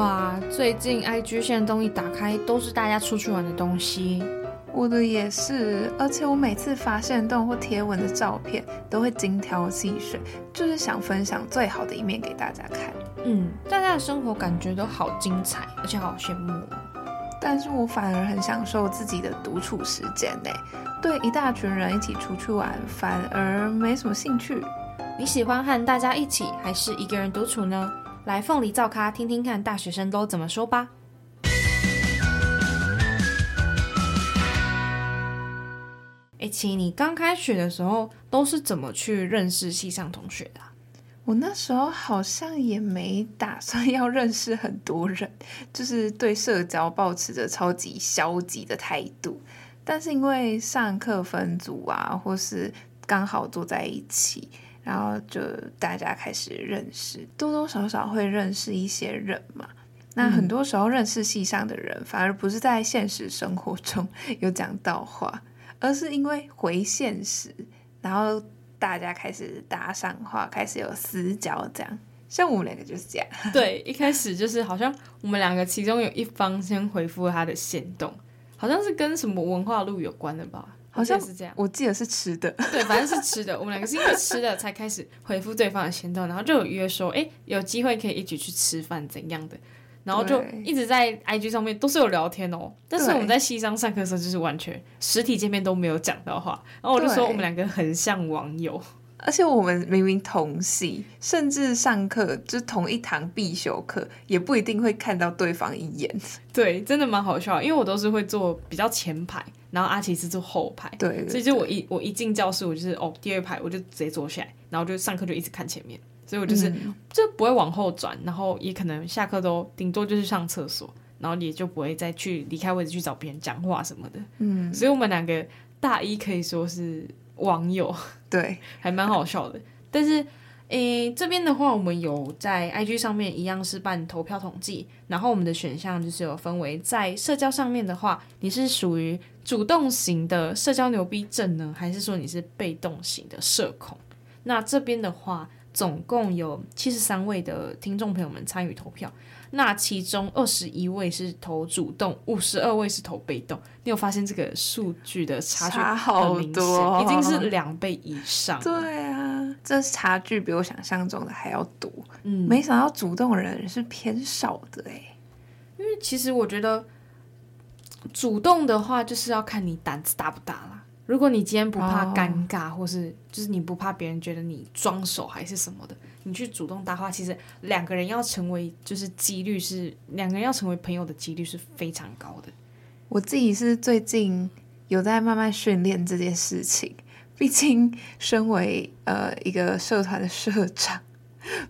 哇，最近 IG 线动一打开，都是大家出去玩的东西。我的也是，而且我每次发现动或贴文的照片，都会精挑细选，就是想分享最好的一面给大家看。嗯，大家的生活感觉都好精彩，而且好羡慕。但是我反而很享受自己的独处时间呢，对一大群人一起出去玩，反而没什么兴趣。你喜欢和大家一起，还是一个人独处呢？来凤梨灶咖听听看，大学生都怎么说吧。哎，琪，你刚开学的时候都是怎么去认识系上同学的？我那时候好像也没打算要认识很多人，就是对社交抱持着超级消极的态度。但是因为上课分组啊，或是刚好坐在一起。然后就大家开始认识，多多少少会认识一些人嘛。那很多时候认识戏上的人，反而不是在现实生活中有讲到话，而是因为回现实，然后大家开始搭上话，开始有私交，这样。像我们两个就是这样。对，一开始就是好像我们两个其中有一方先回复了他的行动，好像是跟什么文化路有关的吧。好像是这样，我记得是吃的，对，反正是吃的。我们两个是因为吃的才开始回复对方的行动，然后就有约说，哎，有机会可以一起去吃饭怎样的，然后就一直在 IG 上面都是有聊天哦。但是我们在西商上课的时候，就是完全实体见面都没有讲到话，然后我就说我们两个很像网友。而且我们明明同系，甚至上课就是同一堂必修课，也不一定会看到对方一眼。对，真的蛮好笑，因为我都是会坐比较前排，然后阿奇是坐后排。对，对，对，所以就我一我一进教室，我就是哦第二排，我就直接坐下来，然后就上课就一直看前面，所以我就是、嗯、就不会往后转，然后也可能下课都顶多就是上厕所，然后也就不会再去离开位置去找别人讲话什么的。嗯，所以我们两个大一可以说是。网友对，还蛮好笑的。但是，诶、欸，这边的话，我们有在 IG 上面一样是办投票统计，然后我们的选项就是有分为在社交上面的话，你是属于主动型的社交牛逼症呢，还是说你是被动型的社恐？那这边的话，总共有七十三位的听众朋友们参与投票。那其中二十一位是投主动，五十二位是投被动。你有发现这个数据的差距很明显，好多，已经是两倍以上。对啊，这差距比我想象中的还要多。嗯，没想到主动的人是偏少的哎。因为其实我觉得主动的话，就是要看你胆子大不大啦。如果你今天不怕尴尬，哦、或是就是你不怕别人觉得你装熟还是什么的。你去主动搭话，其实两个人要成为就是几率是两个人要成为朋友的几率是非常高的。我自己是最近有在慢慢训练这件事情，毕竟身为呃一个社团的社长，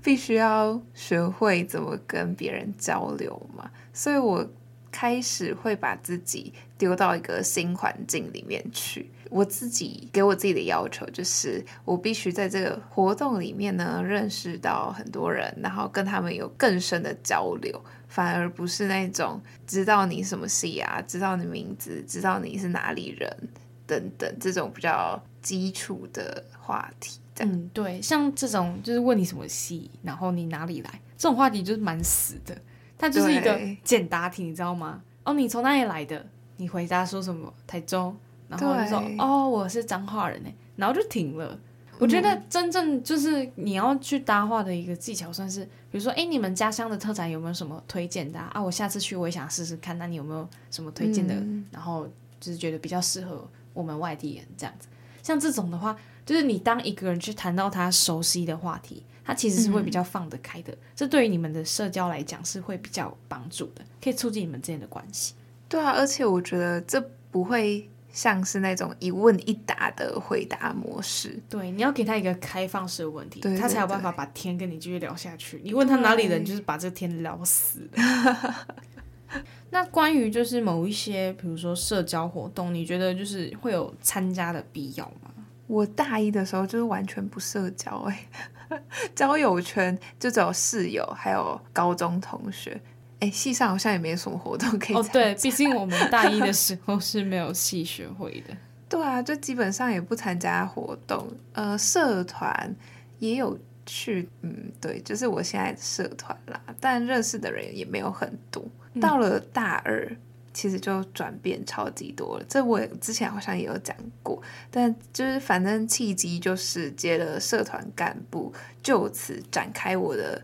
必须要学会怎么跟别人交流嘛，所以我开始会把自己丢到一个新环境里面去。我自己给我自己的要求就是，我必须在这个活动里面呢，认识到很多人，然后跟他们有更深的交流，反而不是那种知道你什么系啊，知道你名字，知道你是哪里人等等这种比较基础的话题。嗯，对，像这种就是问你什么系，然后你哪里来，这种话题就是蛮死的，它就是一个简答题，你知道吗？哦，你从哪里来的？你回答说什么？台中。然后就说哦，我是彰化人呢，然后就停了。我觉得真正就是你要去搭话的一个技巧，算是比如说，哎，你们家乡的特产有没有什么推荐的啊？啊，我下次去我也想试试看，那你有没有什么推荐的？嗯、然后就是觉得比较适合我们外地人这样子。像这种的话，就是你当一个人去谈到他熟悉的话题，他其实是会比较放得开的。嗯、这对于你们的社交来讲是会比较有帮助的，可以促进你们之间的关系。对啊，而且我觉得这不会。像是那种一问一答的回答模式。对，你要给他一个开放式的问题，对对对，他才有办法把天跟你继续聊下去。你问他哪里人，就是把这个天聊死。那关于就是某一些，比如说社交活动，你觉得就是会有参加的必要吗？我大一的时候就是完全不社交，哎，交友圈就只有室友，还有高中同学。哎，系上好像也没什么活动可以。哦，对，毕竟我们大一的时候是没有系学会的。对啊，就基本上也不参加活动。呃，社团也有去，嗯，对，就是我现在的社团啦，但认识的人也没有很多。嗯、到了大二，其实就转变超级多了。这我之前好像也有讲过，但就是反正契机就是接了社团干部，就此展开我的。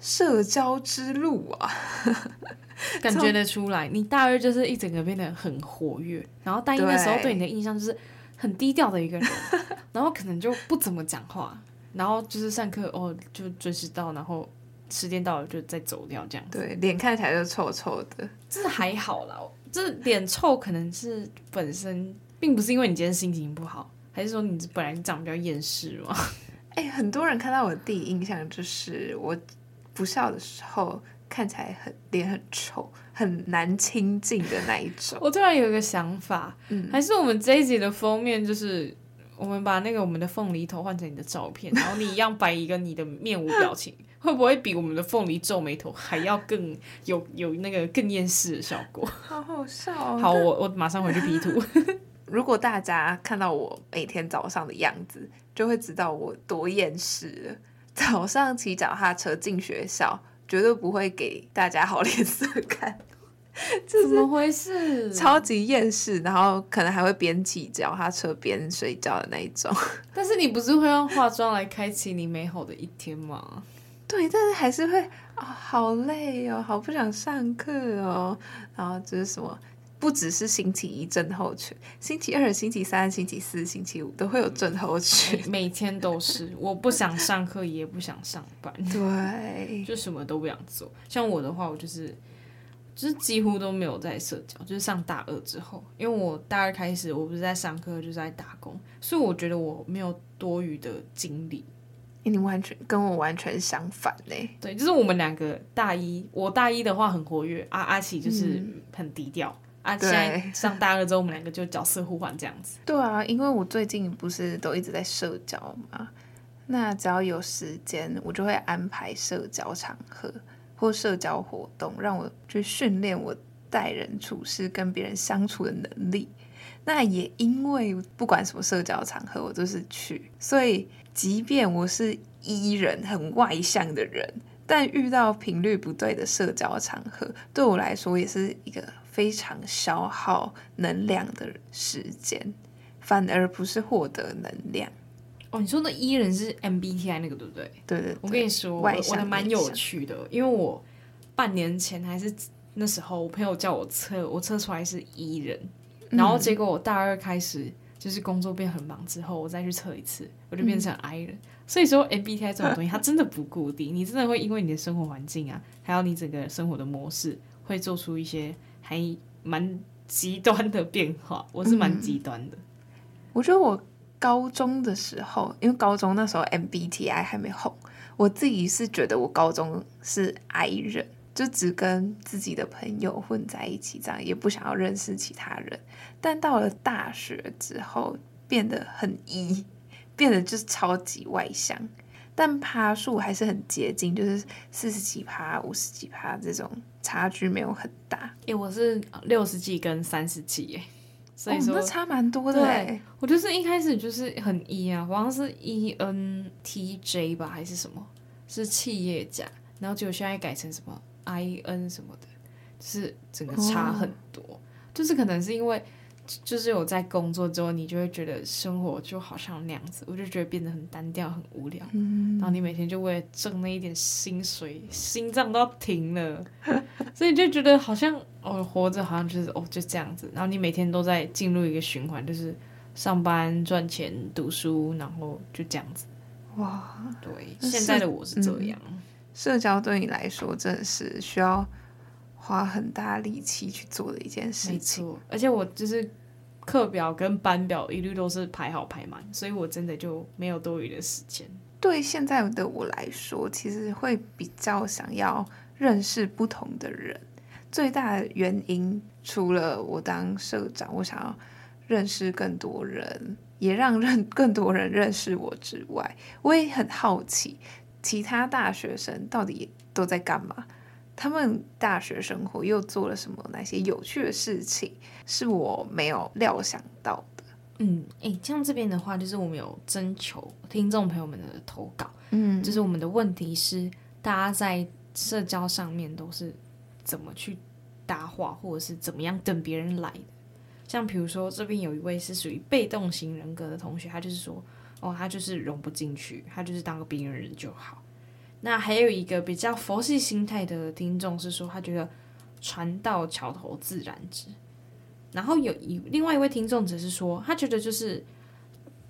社交之路啊，感觉得出来，你大二就是一整个变得很活跃，然后大一的时候对你的印象就是很低调的一个人，然后可能就不怎么讲话，然后就是上课哦就准时到，然后时间到了就再走掉这样子。对，脸看起来就臭臭的，这还好啦，这脸臭可能是本身并不是因为你今天心情不好，还是说你本来长得比较厌世吗？哎、欸，很多人看到我的第一印象就是我。不笑的时候看起来很脸很臭，很难亲近的那一种。我突然有一个想法，嗯，还是我们这一集的封面就是我们把那个我们的凤梨头换成你的照片，然后你一样摆一个你的面无表情，会不会比我们的凤梨皱眉头还要更有有那个更厌世的效果？好好笑哦！好，我我马上回去 P 图。如果大家看到我每天早上的样子，就会知道我多厌世了。早上骑脚踏车进学校，绝对不会给大家好脸色看。怎么回事？超级厌世，然后可能还会边骑脚踏车边睡觉的那一种。但是你不是会用化妆来开启你美好的一天吗？对，但是还是会啊、哦，好累哦，好不想上课哦。然后这是什么？不只是星期一症候群，星期二、星期三、星期四、星期五都会有症候群，每，每天都是。我不想上课，也不想上班，对，就什么都不想做。像我的话，我就是就是几乎都没有在社交，就是上大二之后，因为我大二开始，我不是在上课，就是在打工，所以我觉得我没有多余的精力。你完全跟我完全相反嘞，对，就是我们两个大一，我大一的话很活跃，阿阿奇就是很低调。嗯啊，现在上大二之后，我们两个就角色互换这样子。对啊，因为我最近不是都一直在社交嘛，那只要有时间，我就会安排社交场合或社交活动，让我去训练我待人处事、跟别人相处的能力。那也因为不管什么社交场合，我都是去，所以即便我是 E 人，很外向的人，但遇到频率不对的社交场合，对我来说也是一个。非常消耗能量的时间，反而不是获得能量。哦，你说的 E 人是 MBTI 那个对不对？对对，对，我跟你说，我我还蛮有趣的，因为我半年前还是那时候，我朋友叫我测，我测出来是 E 人，然后结果我大二开始就是工作变很忙之后，我再去测一次，我就变成 I 人。嗯、所以说 MBTI 这种东西，它真的不固定，你真的会因为你的生活环境啊，还有你整个生活的模式，会做出一些。还蛮极端的变化，我是蛮极端的。嗯，我觉得我高中的时候，因为高中那时候 MBTI 还没红，我自己是觉得我高中是 I 人，就只跟自己的朋友混在一起，这样也不想要认识其他人。但到了大学之后，变得很 E，变得就是超级外向。但趴数还是很接近，就是四十几趴、五十几趴这种差距没有很大。哎、欸，我是六十几跟三十几，哎，所以说、哦、那差蛮多的。对，我就是一开始就是很 E 啊，好像是 ENTJ 吧，还是什么？是企业家，然后结果现在改成什么 IN 什么的，就是整个差很多。哦、就是可能是因为。就是有在工作之后，你就会觉得生活就好像那样子，我就觉得变得很单调、很无聊。嗯、然后你每天就为了挣那一点薪水，心脏都要停了，所以你就觉得好像哦，活着好像就是哦就这样子。然后你每天都在进入一个循环，就是上班赚钱、读书，然后就这样子。哇，对，现在的我是这样。嗯、社交对你来说真的是需要。花很大力气去做的一件事情，没错。而且我就是课表跟班表一律都是排好排满，所以我真的就没有多余的时间。对现在的我来说，其实会比较想要认识不同的人。最大的原因，除了我当社长，我想要认识更多人，也让认更多人认识我之外，我也很好奇其他大学生到底都在干嘛。他们大学生活又做了什么？哪些有趣的事情是我没有料想到的？嗯，诶，像这边的话，就是我们有征求听众朋友们的投稿，嗯，就是我们的问题是，大家在社交上面都是怎么去搭话，或者是怎么样等别人来的？像比如说，这边有一位是属于被动型人格的同学，他就是说，哦，他就是融不进去，他就是当个边缘人就好。那还有一个比较佛系心态的听众是说，他觉得船到桥头自然直。然后有一另外一位听众只是说，他觉得就是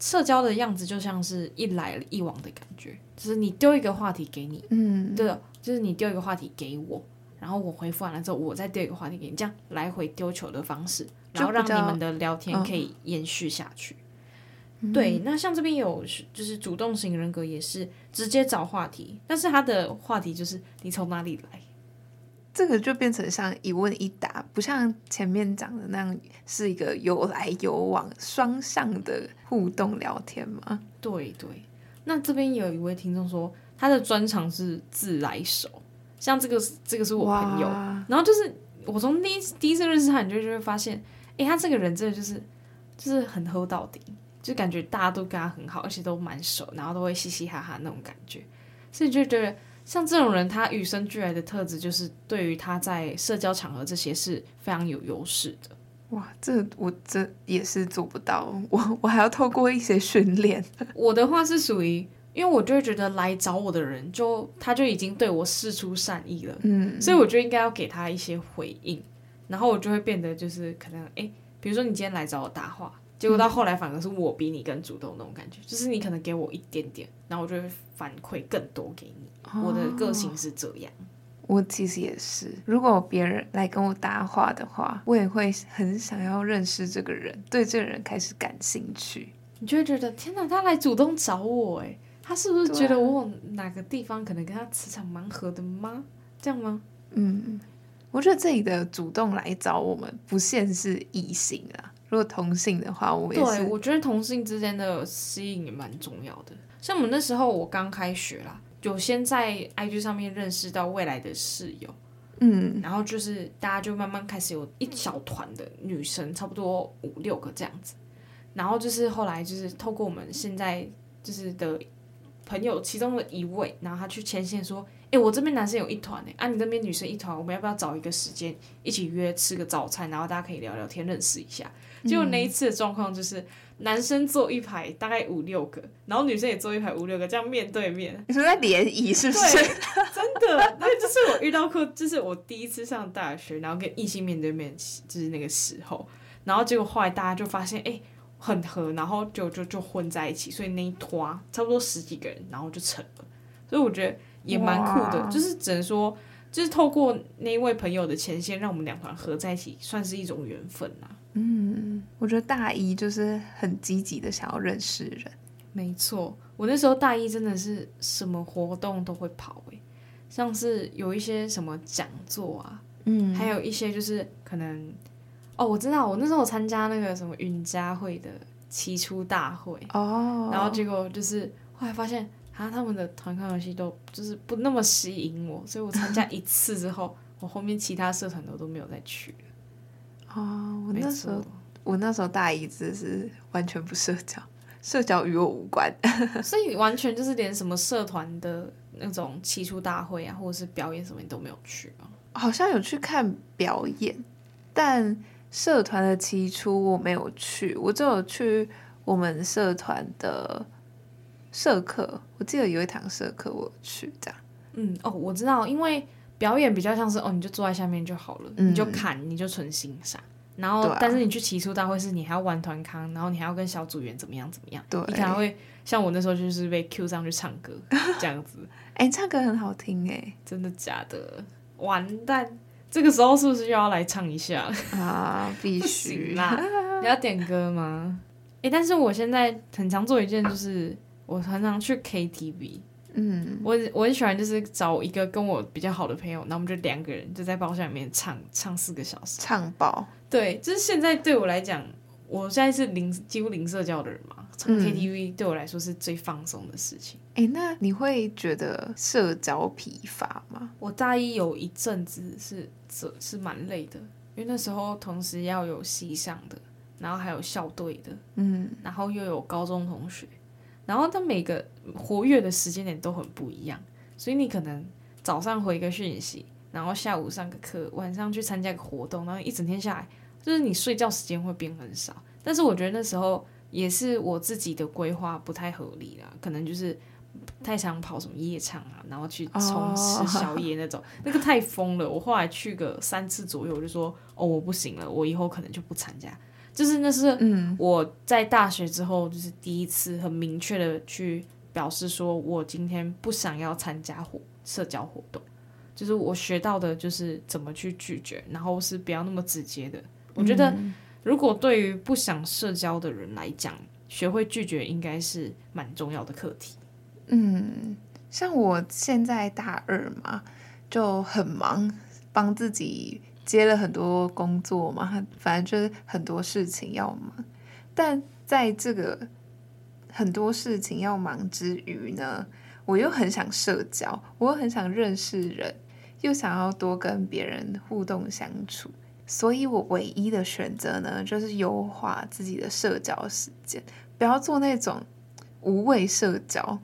社交的样子就像是一来一往的感觉，就是你丢一个话题给你，嗯，对，就是你丢一个话题给我，然后我回复完了之后，我再丢一个话题给你，这样来回丢球的方式，然后让你们的聊天可以延续下去。对，那像这边有就是主动型人格，也是直接找话题，但是他的话题就是你从哪里来，这个就变成像一问一答，不像前面讲的那样是一个有来有往双向的互动聊天嘛？对对，那这边有一位听众说他的专长是自来熟，像这个这个是我朋友，然后就是我从第一第一次认识他，你就就会发现，哎，他这个人真的就是就是很厚道的。就感觉大家都跟他很好，而且都蛮熟，然后都会嘻嘻哈哈那种感觉，所以就觉得像这种人，他与生俱来的特质就是对于他在社交场合这些是非常有优势的。哇，这我这也是做不到，我我还要透过一些训练。我的话是属于，因为我就会觉得来找我的人就他就已经对我示出善意了，嗯，所以我就应该要给他一些回应，然后我就会变得就是可能哎，比如说你今天来找我搭话。结果到后来反而是我比你更主动那种感觉，就是你可能给我一点点，然后我就会反馈更多给你。我的个性是这样。我其实也是，如果别人来跟我搭话的话，我也会很想要认识这个人，对这个人开始感兴趣。你就会觉得天哪，他来主动找我，诶，他是不是觉得我哪个地方可能跟他磁场蛮合的吗？这样吗？嗯，我觉得这里的主动来找我们，不限是异性啊。如果同性的话，我也是。对，我觉得同性之间的吸引也蛮重要的。像我们那时候，我刚开学啦，有先在 IG 上面认识到未来的室友，嗯，然后就是大家就慢慢开始有一小团的女生，差不多五六个这样子。然后就是后来就是透过我们现在就是的朋友其中的一位，然后他去牵线说。哎，我这边男生有一团哎，啊，你这边女生一团，我们要不要找一个时间一起约吃个早餐，然后大家可以聊聊天，认识一下？结果那一次的状况就是，男生坐一排大概五六个，然后女生也坐一排五六个，这样面对面。你说在联谊是不是？真的，那就是我遇到过，就是我第一次上大学，然后跟异性面对面，就是那个时候，然后结果后来大家就发现，哎，很合，然后就就就混在一起，所以那一团差不多十几个人，然后就成了。所以我觉得。也蛮酷的，就是只能说，就是透过那一位朋友的牵线，让我们两团合在一起，算是一种缘分啦。嗯，我觉得大一就是很积极的想要认识人。没错，我那时候大一真的是什么活动都会跑诶，像是有一些什么讲座啊，嗯，还有一些就是可能，哦，我知道，我那时候参加那个什么云家会的期初大会哦，然后结果就是后来发现。啊他们的团康游戏都就是不那么吸引我，所以我参加一次之后，我后面其他社团的都没有再去了。哦，我那时候我那时候大一只是完全不社交，社交与我无关，所以完全就是连什么社团的那种期初大会啊，或者是表演什么你都没有去啊。好像有去看表演，但社团的期初我没有去，我只有去我们社团的。社课，我记得有一堂社课我去这样。嗯哦，我知道，因为表演比较像是哦，你就坐在下面就好了，嗯、你就看，你就纯欣赏。然后，啊、但是你去期初大会是你还要玩团康，然后你还要跟小组员怎么样怎么样。对，你可能会像我那时候就是被 Q 上去唱歌这样子。哎、欸，唱歌很好听哎，真的假的？完蛋，这个时候是不是又要来唱一下 啊？必须 啦！你要点歌吗？哎、欸，但是我现在很常做一件，就是我常常去 KTV。嗯，我我很喜欢，就是找一个跟我比较好的朋友，那我们就两个人就在包厢里面唱唱四个小时，唱爆。对，就是现在对我来讲，我现在是零几乎零社交的人嘛，唱 KTV 对我来说是最放松的事情。哎、那你会觉得社交疲乏吗？我大一有一阵子是是是蛮累的，因为那时候同时要有系上的，然后还有校队的，嗯，然后又有高中同学。然后他每个活跃的时间点都很不一样，所以你可能早上回个讯息，然后下午上个课，晚上去参加个活动，然后一整天下来，就是你睡觉时间会变很少。但是我觉得那时候也是我自己的规划不太合理啦，可能就是太常跑什么夜场啊，然后去冲吃宵夜那种那个太疯了。我后来去个三次左右，我就说哦，我不行了，我以后可能就不参加。就是那是我在大学之后，就是第一次很明确的去表示说，我今天不想要参加活社交活动。就是我学到的，就是怎么去拒绝，然后是不要那么直接的。我觉得，如果对于不想社交的人来讲，学会拒绝应该是蛮重要的课题。嗯，像我现在大二嘛，就很忙，帮自己。接了很多工作嘛，反正就是很多事情要忙。但在这个很多事情要忙之余呢，我又很想社交，我又很想认识人，又想要多跟别人互动相处。所以我唯一的选择呢，就是优化自己的社交时间，不要做那种无谓社交。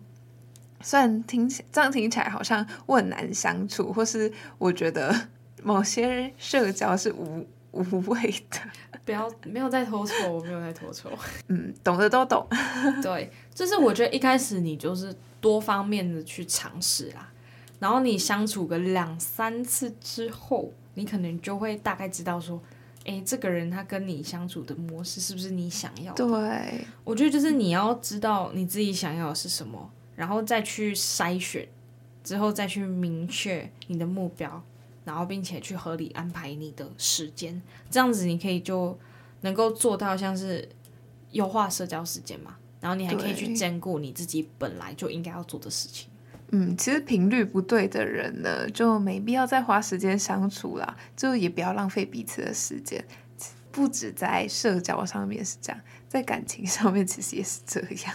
虽然听起这样听起来好像我很难相处，或是我觉得。某些社交是无 无谓的，不要没有在拖错，我没有在拖错。嗯，懂的都懂。对，就是我觉得一开始你就是多方面的去尝试啦，然后你相处个两三次之后，你可能就会大概知道说，哎，这个人他跟你相处的模式是不是你想要的？对，我觉得就是你要知道你自己想要的是什么，然后再去筛选，之后再去明确你的目标。然后，并且去合理安排你的时间，这样子你可以就能够做到像是优化社交时间嘛。然后你还可以去兼顾你自己本来就应该要做的事情。嗯，其实频率不对的人呢，就没必要再花时间相处啦，就也不要浪费彼此的时间。不止在社交上面是这样，在感情上面其实也是这样。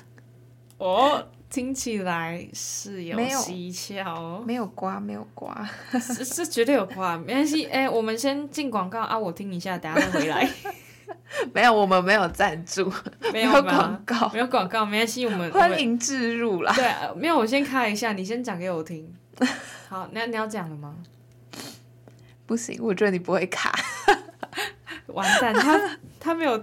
哦。听起来是有蹊跷，没有瓜，没有瓜，是是绝对有瓜，没关系。哎、欸，我们先进广告啊，我听一下，等下再回来。没有，我们没有赞助，没有广告，没有广告，没关系，我们欢迎置入啦。对，没有，我先开一下，你先讲给我听。好，那你要讲了吗？不行，我觉得你不会卡。完蛋，他他没有。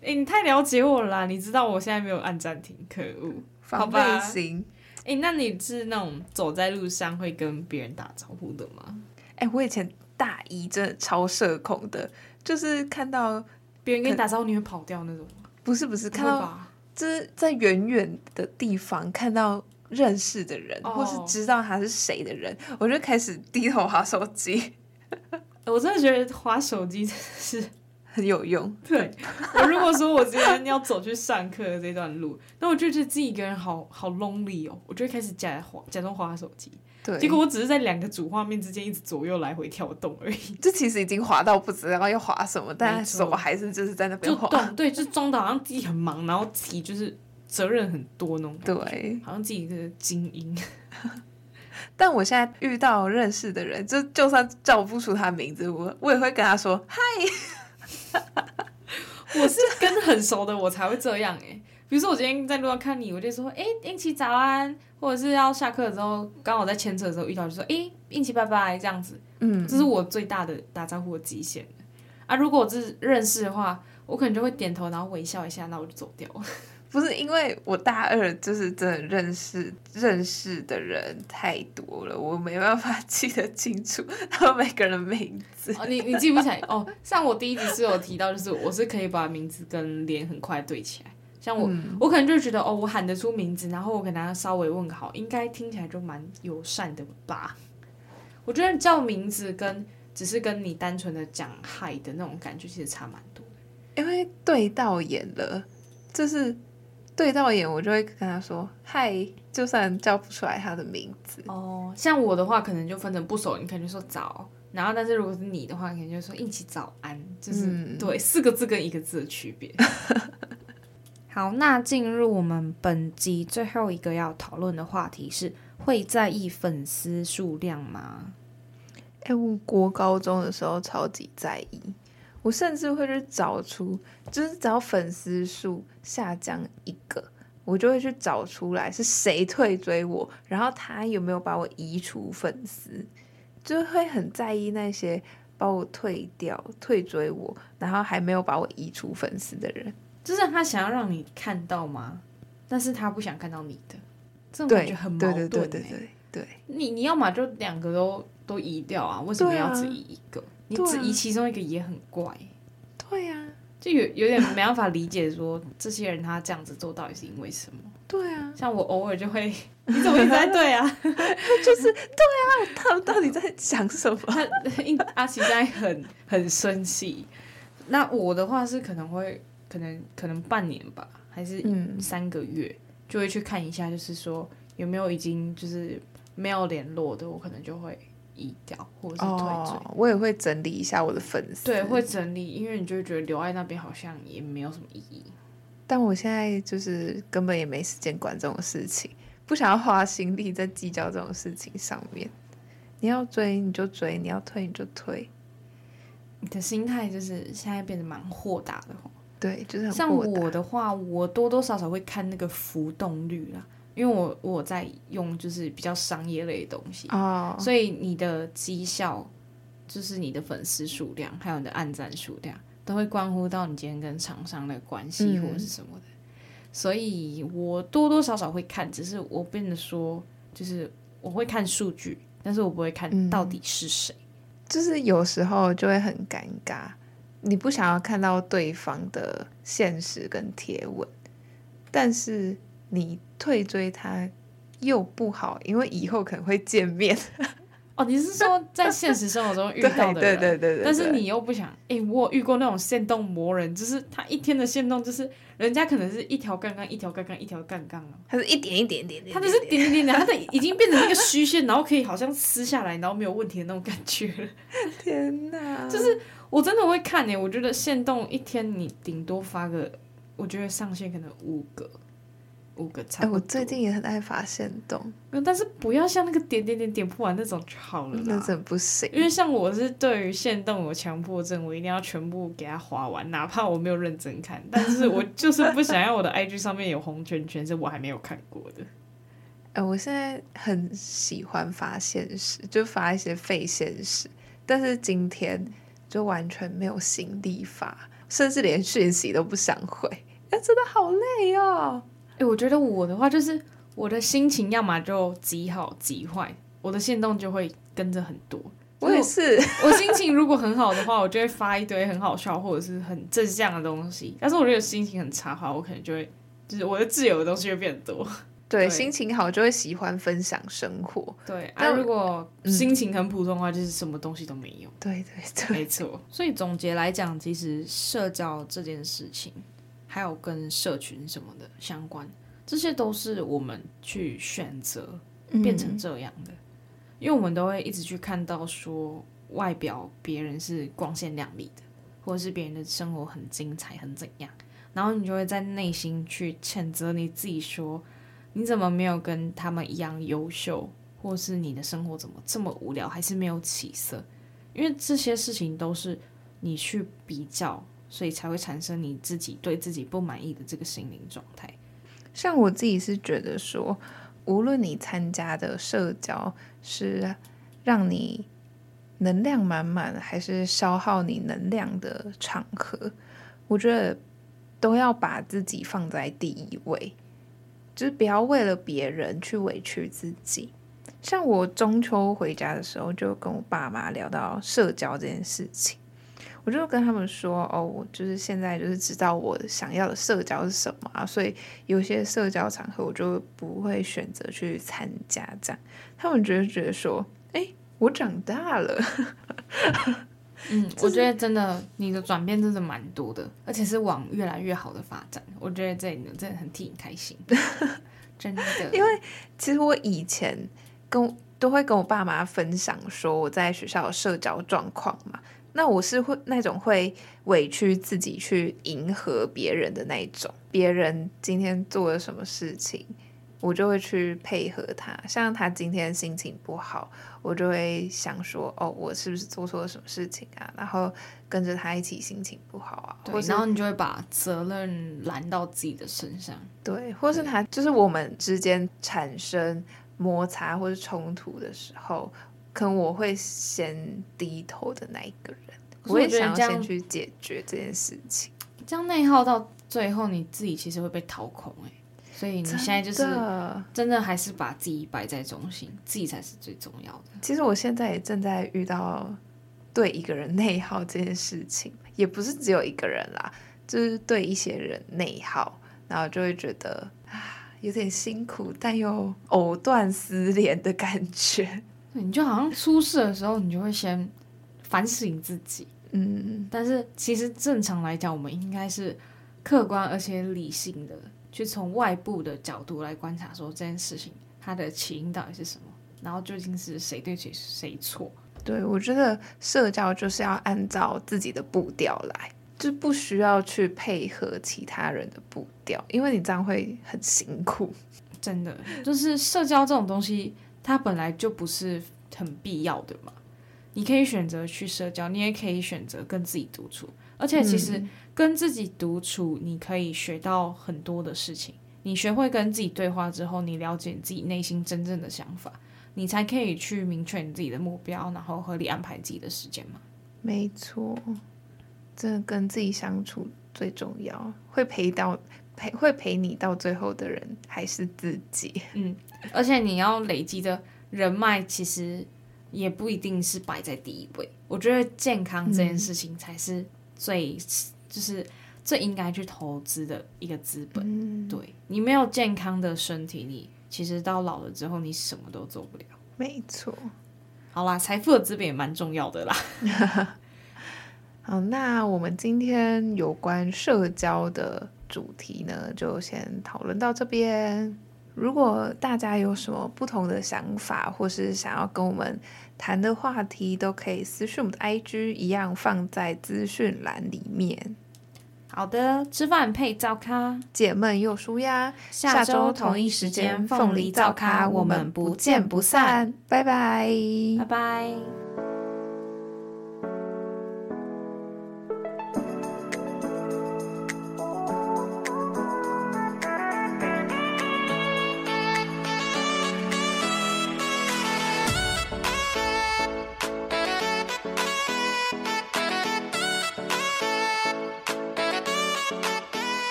哎、欸，你太了解我了啦，你知道我现在没有按暂停，可恶。好吧，行。哎、欸，那你是那种走在路上会跟别人打招呼的吗？哎、欸，我以前大一真的超社恐的，就是看到别人跟你打招呼，你会跑掉那种。不是不是，看到就是在远远的地方看到认识的人，哦、或是知道他是谁的人，我就开始低头划手机。我真的觉得划手机真的是。很有用。对，我如果说我今天要走去上课的这段路，那我就觉得自己一个人好好 lonely 哦，我就会开始假滑假装滑手机。对，结果我只是在两个主画面之间一直左右来回跳动而已。这其实已经滑到不知道要滑什么，但手还是就是在那边滑。动，对，就装的好像自己很忙，然后自己就是责任很多那种。对，好像自己是精英。但我现在遇到认识的人，就就算叫不出他名字，我我也会跟他说嗨。我是跟很熟的我才会这样哎、欸，比如说我今天在路上看你，我就说哎，英奇早安，或者是要下课的时候，刚好在牵车的时候遇到，就说哎，英奇拜拜这样子，嗯，这是我最大的打招呼的极限啊。如果我是认识的话，我可能就会点头，然后微笑一下，那我就走掉了。不是因为我大二就是真的认识认识的人太多了，我没办法 记得清楚他们每个人的名字。哦，你你记不起来哦？像我第一集是有提到，就是我是可以把名字跟脸很快对起来。像我，嗯、我可能就觉得哦，我喊得出名字，然后我跟他稍微问好，应该听起来就蛮友善的吧？我觉得叫名字跟只是跟你单纯的讲嗨的那种感觉，其实差蛮多。因为对到眼了，就是对到眼，我就会跟他说嗨，就算叫不出来他的名字。哦，像我的话，可能就分成不熟，你可能就说早，然后但是如果是你的话，可能就说一起早安，就是、嗯、对四个字跟一个字的区别。好，那进入我们本集最后一个要讨论的话题是：会在意粉丝数量吗？哎，我国高中的时候超级在意，我甚至会去找出，就是只要粉丝数下降一个，我就会去找出来是谁退追我，然后他有没有把我移除粉丝，就会很在意那些把我退掉、退追我，然后还没有把我移除粉丝的人。就是他想要让你看到吗？但是他不想看到你的，这种感觉很矛盾、欸。对对对对对，对你你要么就两个都都移掉啊？为什么要只移一个？啊、你只移其中一个也很怪。对呀、啊，就有有点没办法理解，说这些人他这样子做到底是因为什么？对啊，像我偶尔就会，你怎么一直在对啊？就是对啊，他们到底在想什么？他阿奇在很很生气。那我的话是可能会。可能可能半年吧，还是三个月，嗯、就会去看一下，就是说有没有已经就是没有联络的，我可能就会移掉或者是退追。哦，我也会整理一下我的粉丝，对，会整理，因为你就会觉得留在那边好像也没有什么意义。但我现在就是根本也没时间管这种事情，不想要花心力在计较这种事情上面。你要追你就追，你要退你就退。你的心态就是现在变得蛮豁达的。对，就是像我的话，我多多少少会看那个浮动率啦，因为我我在用就是比较商业类的东西，oh. 所以你的绩效就是你的粉丝数量，还有你的按赞数量，都会关乎到你今天跟厂商的关系或者是什么的，嗯、所以我多多少少会看，只是我变得说，就是我会看数据，但是我不会看到底是谁，嗯、就是有时候就会很尴尬。你不想要看到对方的现实跟贴文，但是你退追他又不好，因为以后可能会见面。哦，你是说在现实生活中遇到的人？对对对对对。但是你又不想，哎、欸，我有遇过那种限动魔人，就是他一天的限动，就是人家可能是一条杠杠，一条杠杠，一条杠杠啊，他是一点一点点点，他就是点点点点，他的已经变成一个虚线，然后可以好像撕下来，然后没有问题的那种感觉。天哪，就是。我真的会看诶，我觉得限动一天你顶多发个，我觉得上限可能五个，五个差不多。哎，我最近也很爱发限动，但是不要像那个点点点点不完那种就好了。那真不行。因为像我是对于限动有强迫症，我一定要全部给它划完，哪怕我没有认真看，但是我就是不想要我的 IG 上面有红圈圈，是我还没有看过的。哎，我现在很喜欢发现实，就发一些废现实，但是今天。就完全没有心力发，甚至连讯息都不想回，哎，真的好累哦。哎，我觉得我的话就是我的心情要么就极好极坏，我的行动就会跟着很多。我也是，我心情如果很好的话，我就会发一堆很好笑或者是很正向的东西。但是我觉得心情很差的话，我可能就会就是我的自由的东西会变多。对，心情好就会喜欢分享生活。对，但如果心情很普通的话，就是什么东西都没有。对对对，没错。所以总结来讲，其实社交这件事情，还有跟社群什么的相关，这些都是我们去选择变成这样的。因为我们都会一直去看到说，外表别人是光鲜亮丽的，或者是别人的生活很精彩，很怎样，然后你就会在内心去谴责你自己说。你怎么没有跟他们一样优秀，或是你的生活怎么这么无聊，还是没有起色？因为这些事情都是你去比较，所以才会产生你自己对自己不满意的这个心灵状态。像我自己是觉得说，无论你参加的社交是让你能量满满，还是消耗你能量的场合，我觉得都要把自己放在第一位。就是不要为了别人去委屈自己。像我中秋回家的时候，就跟我爸妈聊到社交这件事情，我就跟他们说：“哦，我就是现在就是知道我想要的社交是什么啊，所以有些社交场合我就不会选择去参加。”这样，他们就觉得说：“哎，我长大了。”嗯，我觉得真的你的转变真的蛮多的，而且是往越来越好的发展。我觉得这里真的很替你开心，真的。因为其实我以前跟都会跟我爸妈分享说我在学校的社交状况嘛，那我是会那种会委屈自己去迎合别人的那一种，别人今天做了什么事情。我就会去配合他，像他今天心情不好，我就会想说，哦，我是不是做错了什么事情啊？然后跟着他一起心情不好啊。对，然后你就会把责任揽到自己的身上。对，或是他就是我们之间产生摩擦或是冲突的时候，可能我会先低头的那一个人，我也想要先去解决这件事情。这样内耗到最后，你自己其实会被掏空哎、欸。所以你现在就是真的还是把自己摆在中心，自己才是最重要的。其实我现在也正在遇到对一个人内耗这件事情，也不是只有一个人啦，就是对一些人内耗，然后就会觉得啊有点辛苦，但又藕断丝连的感觉。你就好像出事的时候，你就会先反省自己，嗯，但是其实正常来讲，我们应该是客观而且理性的。去从外部的角度来观察，说这件事情它的起因到底是什么，然后究竟是谁对谁谁错？对，我觉得社交就是要按照自己的步调来，就不需要去配合其他人的步调，因为你这样会很辛苦。真的，就是社交这种东西，它本来就不是很必要的嘛。你可以选择去社交，你也可以选择跟自己独处，而且其实。嗯跟自己独处，你可以学到很多的事情。你学会跟自己对话之后，你了解你自己内心真正的想法，你才可以去明确你自己的目标，然后合理安排自己的时间嘛。没错，这跟自己相处最重要。会陪到陪会陪你到最后的人还是自己。嗯，而且你要累积的人脉，其实也不一定是摆在第一位。我觉得健康这件事情才是最。嗯就是最应该去投资的一个资本。嗯、对，你没有健康的身体，你其实到老了之后，你什么都做不了。没错。好啦，财富的资本也蛮重要的啦。好，那我们今天有关社交的主题呢，就先讨论到这边。如果大家有什么不同的想法，或是想要跟我们谈的话题，都可以私讯我们的 IG，一样放在资讯栏里面。好的，吃饭配灶咖，解闷又舒压。下周同一时间，凤梨灶咖，我们不见不散。拜拜，拜拜。